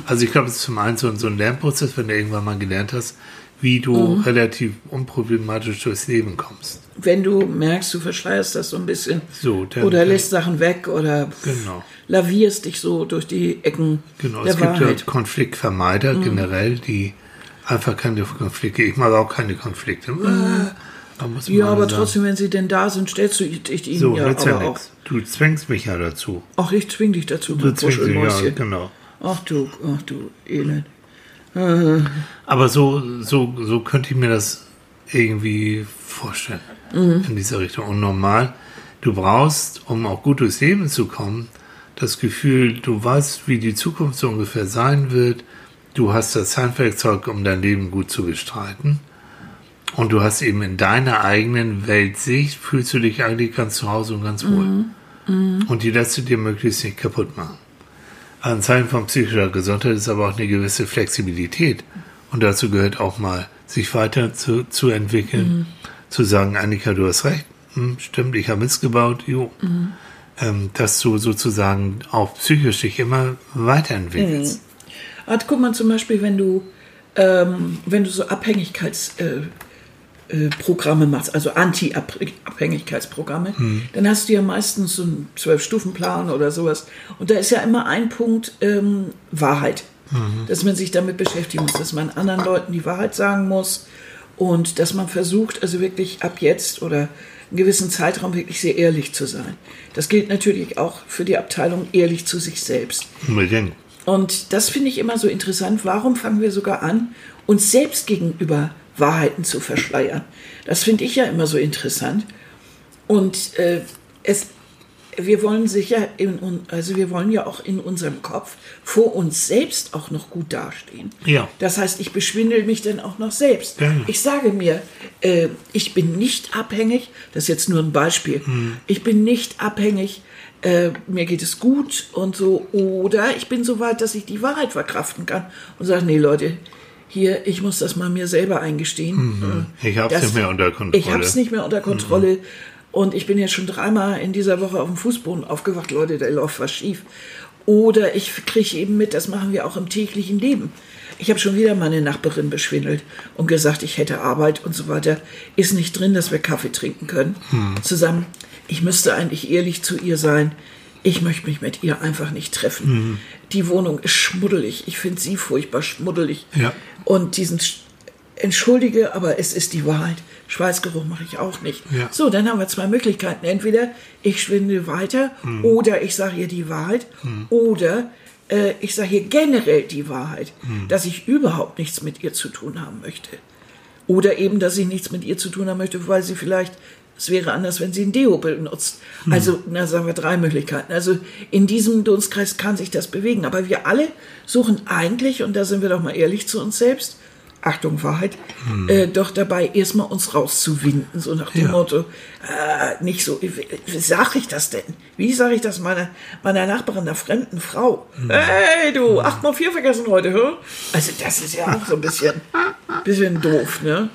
Also ich glaube, es ist zum einen so, so ein Lernprozess, wenn du irgendwann mal gelernt hast, wie du relativ unproblematisch durchs Leben kommst. Wenn du merkst, du verschleierst das so ein bisschen So, dann, oder dann, lässt Sachen weg oder Genau. lavierst dich so durch die Ecken Genau, der es gibt ja Wahrheit. Mhm. Konfliktvermeider generell, die einfach keine Konflikte. Ich mag auch keine Konflikte. Mhm. Ja, aber sagen. trotzdem, wenn sie denn da sind, stellst du dich ihnen So, ja nützt ja aber auch. Du zwängst mich ja dazu. Ach, ich zwing dich dazu, Du zwingst mich, ja, genau. Ach du, ach du Elend. Aber so, so, so könnte ich mir das irgendwie vorstellen. In dieser Richtung. Und normal, du brauchst, um auch gut durchs Leben zu kommen, das Gefühl, du weißt, wie die Zukunft so ungefähr sein wird. Du hast das Handwerkzeug, um dein Leben gut zu gestalten. Und du hast eben in deiner eigenen Weltsicht, fühlst du dich eigentlich ganz zu Hause und ganz wohl. Und die lässt du dir möglichst nicht kaputt machen. Ein Zeichen von psychischer Gesundheit ist aber auch eine gewisse Flexibilität. Und dazu gehört auch mal, sich weiter zu, zu entwickeln, zu sagen, Annika, du hast recht, hm, stimmt, ich habe Mist gebaut, jo. Ähm, dass du sozusagen auch psychisch dich immer weiterentwickelst. Ah, guck mal zum Beispiel, wenn du, ähm, wenn du so Abhängigkeitsprogramme äh, Programme machst, also Anti-Abhängigkeitsprogramme, dann hast du ja meistens so einen Zwölf-Stufen-Plan oder sowas. Und da ist ja immer ein Punkt ähm, Wahrheit. Dass man sich damit beschäftigen muss, dass man anderen Leuten die Wahrheit sagen muss und dass man versucht, also wirklich ab jetzt oder einen gewissen Zeitraum wirklich sehr ehrlich zu sein. Das gilt natürlich auch für die Abteilung ehrlich zu sich selbst. Unbedingt. Und das finde ich immer so interessant. Warum fangen wir sogar an, uns selbst gegenüber Wahrheiten zu verschleiern? Das finde ich ja immer so interessant. Und äh, es, wir wollen sicher, in, also wir wollen ja auch in unserem Kopf vor uns selbst auch noch gut dastehen. Ja. Das heißt, ich beschwindel mich dann auch noch selbst. Gerne. Ich sage mir, äh, ich bin nicht abhängig, das ist jetzt nur ein Beispiel, Hm. ich bin nicht abhängig, äh, mir geht es gut und so, oder ich bin so weit, dass ich die Wahrheit verkraften kann und sage, nee Leute, hier, ich muss das mal mir selber eingestehen. Äh, Ich hab's das- nicht mehr unter Kontrolle. Ich hab's nicht mehr unter Kontrolle. Und ich bin jetzt schon dreimal in dieser Woche auf dem Fußboden aufgewacht, Leute, da läuft was schief. Oder ich kriege eben mit, das machen wir auch im täglichen Leben. Ich habe schon wieder meine Nachbarin beschwindelt und gesagt, ich hätte Arbeit und so weiter. Ist nicht drin, dass wir Kaffee trinken können. Zusammen. Ich müsste eigentlich ehrlich zu ihr sein. Ich möchte mich mit ihr einfach nicht treffen. Die Wohnung ist schmuddelig. Ich finde sie furchtbar schmuddelig. Ja. Und diesen, Sch- entschuldige, aber es ist die Wahrheit. Schweißgeruch mache ich auch nicht. Ja. So, dann haben wir zwei Möglichkeiten. Entweder ich schwinde weiter oder ich sage ihr die Wahrheit oder äh, ich sage ihr generell die Wahrheit, dass ich überhaupt nichts mit ihr zu tun haben möchte. Oder eben, dass ich nichts mit ihr zu tun haben möchte, weil sie vielleicht, es wäre anders, wenn sie ein Deo benutzt. Also, na, sagen wir drei Möglichkeiten. Also, in diesem Dunstkreis kann sich das bewegen. Aber wir alle suchen eigentlich, und da sind wir doch mal ehrlich zu uns selbst, Achtung, Wahrheit, äh, doch dabei, erstmal uns rauszuwinden, so nach dem Ja. Motto, äh, nicht so, wie, wie sage ich das denn? Wie sage ich das meiner, meiner Nachbarin, einer fremden Frau? Hey, du, acht mal vier vergessen heute, hä? Also, das ist ja auch so ein bisschen, bisschen doof, ne?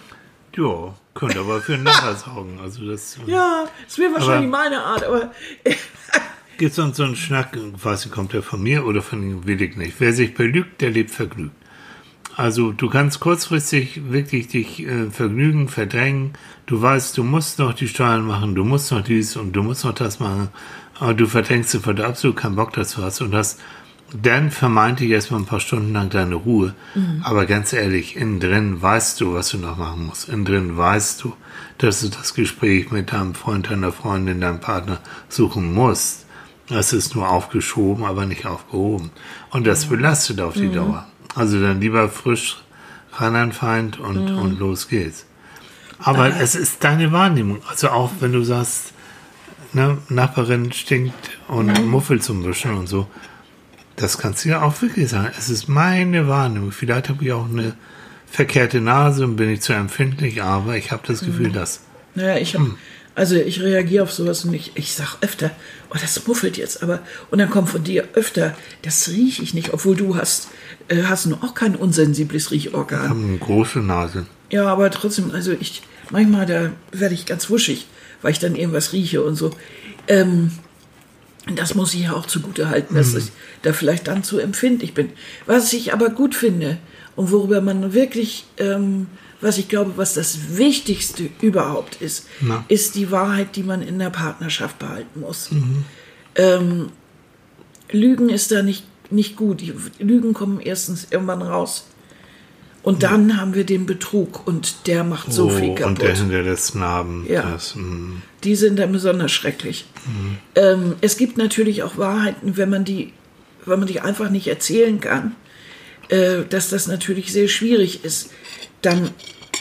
Ja, könnte aber für nachher sorgen. Also das Ja, es wäre wahrscheinlich meine Art, aber gibt sonst so einen Schnack, weiß nicht, kommt der von mir oder von ihm, will ich nicht. Wer sich belügt, der lebt vergnügt. Also du kannst kurzfristig wirklich dich äh, vergnügen, verdrängen. Du weißt, du musst noch die Steuern machen, du musst noch dies und du musst noch das machen. Aber du verdrängst sofort, absolut keinen Bock dazu hast und hast dann vermeintlich erstmal ein paar Stunden lang deine Ruhe. Aber ganz ehrlich, innen drin weißt du, was du noch machen musst. Innen drin weißt du, dass du das Gespräch mit deinem Freund, deiner Freundin, deinem Partner suchen musst. Das ist nur aufgeschoben, aber nicht aufgehoben. Und das belastet auf die mhm. Dauer. Also dann lieber frisch ran an Feind und, mhm. und los geht's. Aber ah. es ist deine Wahrnehmung. Also auch wenn du sagst, ne, Nachbarin stinkt und mhm. muffelt zum Wischen und so. Das kannst du ja auch wirklich sagen. Es ist meine Wahrnehmung. Vielleicht habe ich auch eine verkehrte Nase und bin ich zu empfindlich, aber ich habe das Gefühl, mhm. dass. Naja, ich habe. Hm. Also ich reagiere auf sowas und ich, ich sag öfter, oh, das muffelt jetzt aber. Und dann kommt von dir öfter, das rieche ich nicht, obwohl du hast, äh, hast noch auch kein unsensibles Riechorgan. Ich habe eine große Nase. Ja, aber trotzdem, also ich, manchmal, da werde ich ganz wuschig, weil ich dann irgendwas rieche und so. Ähm, das muss ich ja auch zugute halten, dass mhm. ich da vielleicht dann zu empfindlich bin. Was ich aber gut finde und worüber man wirklich, ähm, was ich glaube, was das Wichtigste überhaupt ist, Na. ist die Wahrheit, die man in der Partnerschaft behalten muss. Mhm. Ähm, Lügen ist da nicht, nicht gut. Die Lügen kommen erstens irgendwann raus. Und dann haben wir den Betrug und der macht so oh, viel kaputt. Und der hinterlässt Narben. Ja. Das, mm. die sind dann besonders schrecklich. Mhm. Ähm, es gibt natürlich auch Wahrheiten, wenn man die, wenn man die einfach nicht erzählen kann, äh, dass das natürlich sehr schwierig ist. Dann,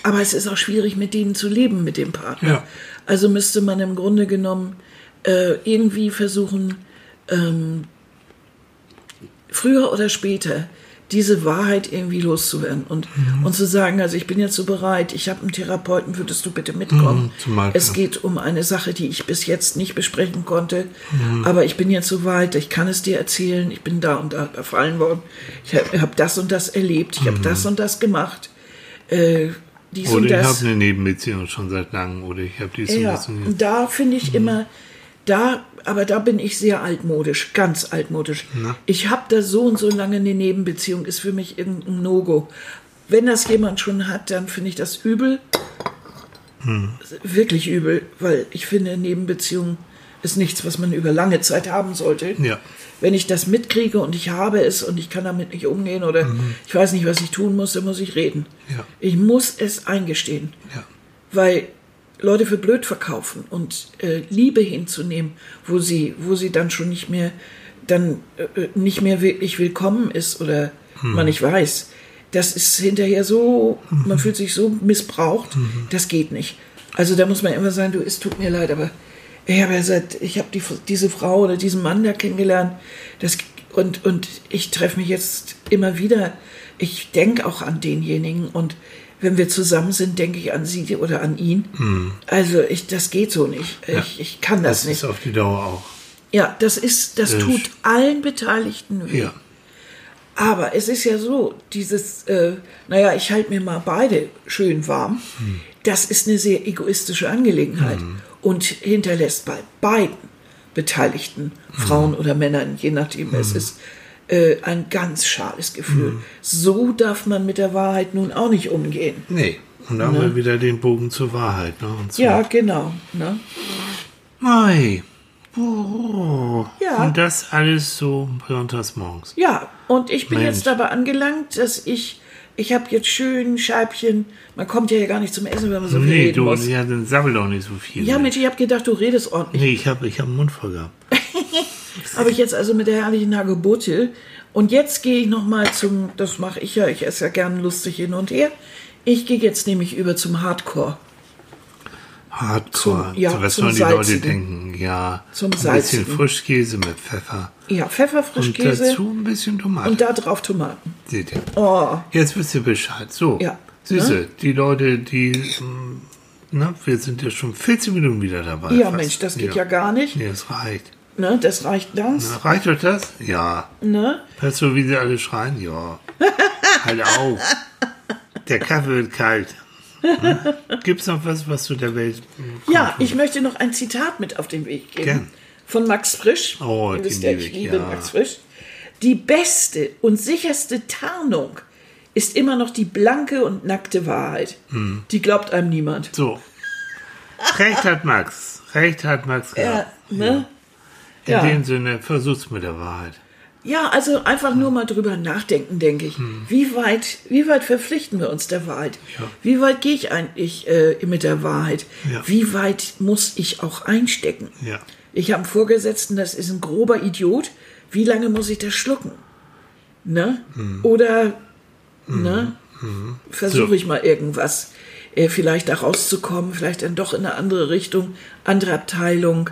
aber es ist auch schwierig, mit denen zu leben, mit dem Partner. Ja. Also müsste man im Grunde genommen äh, irgendwie versuchen, ähm, früher oder später diese Wahrheit irgendwie loszuwerden und, mhm. und zu sagen, also ich bin jetzt so bereit, ich habe einen Therapeuten, würdest du bitte mitkommen? Mhm, es geht um eine Sache, die ich bis jetzt nicht besprechen konnte, mhm. aber ich bin jetzt so weit, ich kann es dir erzählen, ich bin da und da überfallen worden, ich habe hab das und das erlebt, ich habe mhm. das und das gemacht. Äh, dies oder ich habe eine Nebenbeziehung schon seit langem oder ich habe dies ja, und das und Und da finde ich mhm. immer, da aber da bin ich sehr altmodisch, ganz altmodisch. Na? Ich habe da so und so lange eine Nebenbeziehung, ist für mich irgendein No-Go. Wenn das jemand schon hat, dann finde ich das übel. Hm. Wirklich übel, weil ich finde, Nebenbeziehung ist nichts, was man über lange Zeit haben sollte. Ja. Wenn ich das mitkriege und ich habe es und ich kann damit nicht umgehen oder mhm. ich weiß nicht, was ich tun muss, dann muss ich reden. Ja. Ich muss es eingestehen. Ja. Weil Leute für blöd verkaufen und äh, Liebe hinzunehmen, wo sie, wo sie dann schon nicht mehr, dann äh, nicht mehr wirklich willkommen ist oder hm. man nicht weiß. Das ist hinterher so, mhm. man fühlt sich so missbraucht, mhm. das geht nicht. Also da muss man immer sagen, du, es tut mir leid, aber ich habe ja seit, ich habe die, diese Frau oder diesen Mann da kennengelernt, das, und, und ich treffe mich jetzt immer wieder. Ich denke auch an denjenigen und wenn wir zusammen sind, denke ich an sie oder an ihn. Hm. Also ich, das geht so nicht. Ich, ja, ich kann das, das nicht. Das ist auf die Dauer auch. Ja, das ist, das äh, tut allen Beteiligten weh. Ja. Aber es ist ja so, dieses, äh, naja, ich halte mir mal beide schön warm. Hm. Das ist eine sehr egoistische Angelegenheit hm. und hinterlässt bei beiden Beteiligten, Frauen hm. oder Männern, je nachdem es hm. ist, äh, ein ganz schales Gefühl. Mhm. So darf man mit der Wahrheit nun auch nicht umgehen. Nee. Und dann ne? haben wir wieder den Bogen zur Wahrheit. Ne? ja, genau. Ne? Mai. Oh. Ja. Und das alles so sonntags morgens. Ja, und ich bin Mensch. jetzt dabei angelangt, dass ich, ich habe jetzt schön Scheibchen, man kommt ja gar nicht zum Essen, wenn man so viel nee, reden du, muss. Nee, ja, dann sammel doch nicht so viel. Ja, Mensch, ich habe gedacht, du redest ordentlich. Nee, ich habe ich hab einen Mund voll gehabt. Habe ich jetzt also mit der herrlichen Hagebutte. Und jetzt gehe ich nochmal zum, das mache ich ja, ich esse ja gerne lustig hin und her. Ich gehe jetzt nämlich über zum Hardcore. Hardcore. Zum, ja, was sollen die Leute denken? Ja, zum ein bisschen Frischkäse mit Pfeffer. Ja, Pfeffer, Frischkäse. Und dazu ein bisschen Tomaten. Und da drauf Tomaten. Seht ihr. Oh. Jetzt wisst ihr Bescheid. So. Ja. Süße, ne? die Leute, die, mm, na, wir sind ja schon 14 Minuten wieder dabei. Ja, fast. Mensch, das geht ja. ja gar nicht. Nee, das reicht. Ne, das reicht das. Na, reicht euch das? Ja. Ne? Hörst du, wie sie alle schreien? Ja. halt auf. Der Kaffee wird kalt. Hm? Gibt es noch was, was du der Welt. Ja, ich möchte noch ein Zitat mit auf den Weg geben. Gern. Von Max Frisch. Oh, die liebe ich, ich liebe ja. Max Frisch. Die beste und sicherste Tarnung ist immer noch die blanke und nackte Wahrheit. Hm. Die glaubt einem niemand. So. Recht hat Max. Recht hat Max. Ja, ne? In ja. dem Sinne, versuch's mit der Wahrheit. Ja, also einfach nur mal drüber nachdenken, denke ich. Hm. Wie, weit, wie weit verpflichten wir uns der Wahrheit? Ja. Wie weit gehe ich eigentlich äh, mit der Wahrheit? Ja. Wie weit muss ich auch einstecken? Ja. Ich habe einen Vorgesetzten, das ist ein grober Idiot. Wie lange muss ich das schlucken? Ne? Hm. Oder ne? versuche So. ich mal irgendwas, äh, vielleicht da rauszukommen, vielleicht dann doch in eine andere Richtung, andere Abteilung,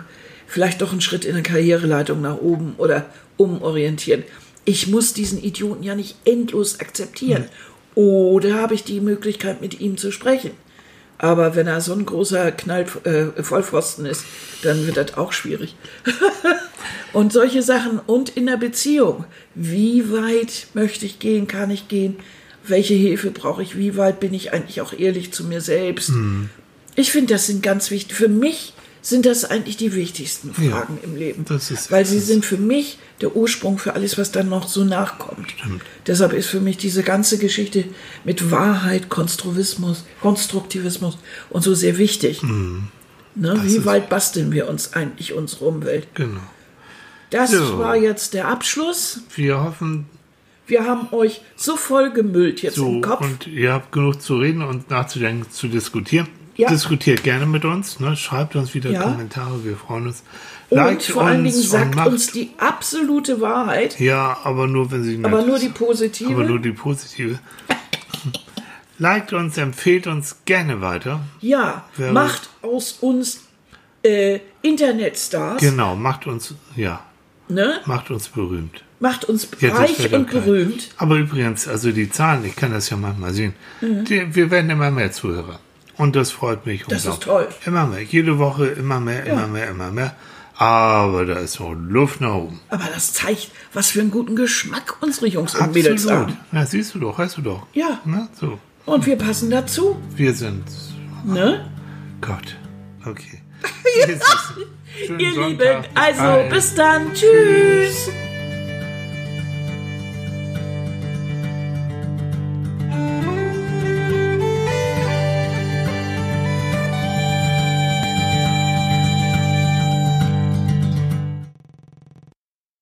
vielleicht doch einen Schritt in der Karriereleitung nach oben oder umorientieren. Ich muss diesen Idioten ja nicht endlos akzeptieren. Oder habe ich die Möglichkeit, mit ihm zu sprechen? Aber wenn er so ein großer Knall, äh, Vollpfosten ist, dann wird das auch schwierig. und solche Sachen. Und in der Beziehung. Wie weit möchte ich gehen? Kann ich gehen? Welche Hilfe brauche ich? Wie weit bin ich eigentlich auch ehrlich zu mir selbst? Ich finde, das sind ganz wichtig. Für mich sind das eigentlich die wichtigsten Ja, Fragen im Leben. das ist- weil sie sind für mich der Ursprung für alles, was dann noch so nachkommt. Deshalb ist für mich diese ganze Geschichte mit Wahrheit, Konstruktivismus, Konstruktivismus und so sehr wichtig. Ne? Wie weit basteln wir uns eigentlich unsere Umwelt? Genau. Das So. war jetzt der Abschluss. Wir hoffen, Wir haben euch so voll gemüllt jetzt so, im Kopf. und ihr habt genug zu reden und nachzudenken, zu diskutieren. Ja. Diskutiert gerne mit uns, ne? schreibt uns wieder Ja. Kommentare, wir freuen uns. und Liked vor allen Dingen uns und sagt macht- uns die absolute Wahrheit, Ja, aber nur, wenn sie nett aber nur die positive. Aber nur die positive. Liked uns, empfehlt uns gerne weiter. ja, Wer- macht aus uns äh, Internetstars. Genau, macht uns, ja, Ne? macht uns berühmt. Macht uns Jetzt reich und berühmt. Aber übrigens, also die Zahlen, ich kann das ja manchmal sehen, Mhm. die, wir werden immer mehr Zuhörer. Und das freut mich Das ist toll. Immer mehr, jede Woche immer mehr, immer mehr, immer mehr. Aber da ist noch Luft nach oben. Aber das zeigt, was für einen guten Geschmack unsere Jungs und Mädels Absolut. haben. Ja, siehst du doch, weißt du doch. Ja. Na, so. Und wir passen dazu. Wir sind Ne? Gott. Okay. Ihr Sonntag. Lieben, also bald. bis dann. Tschüss.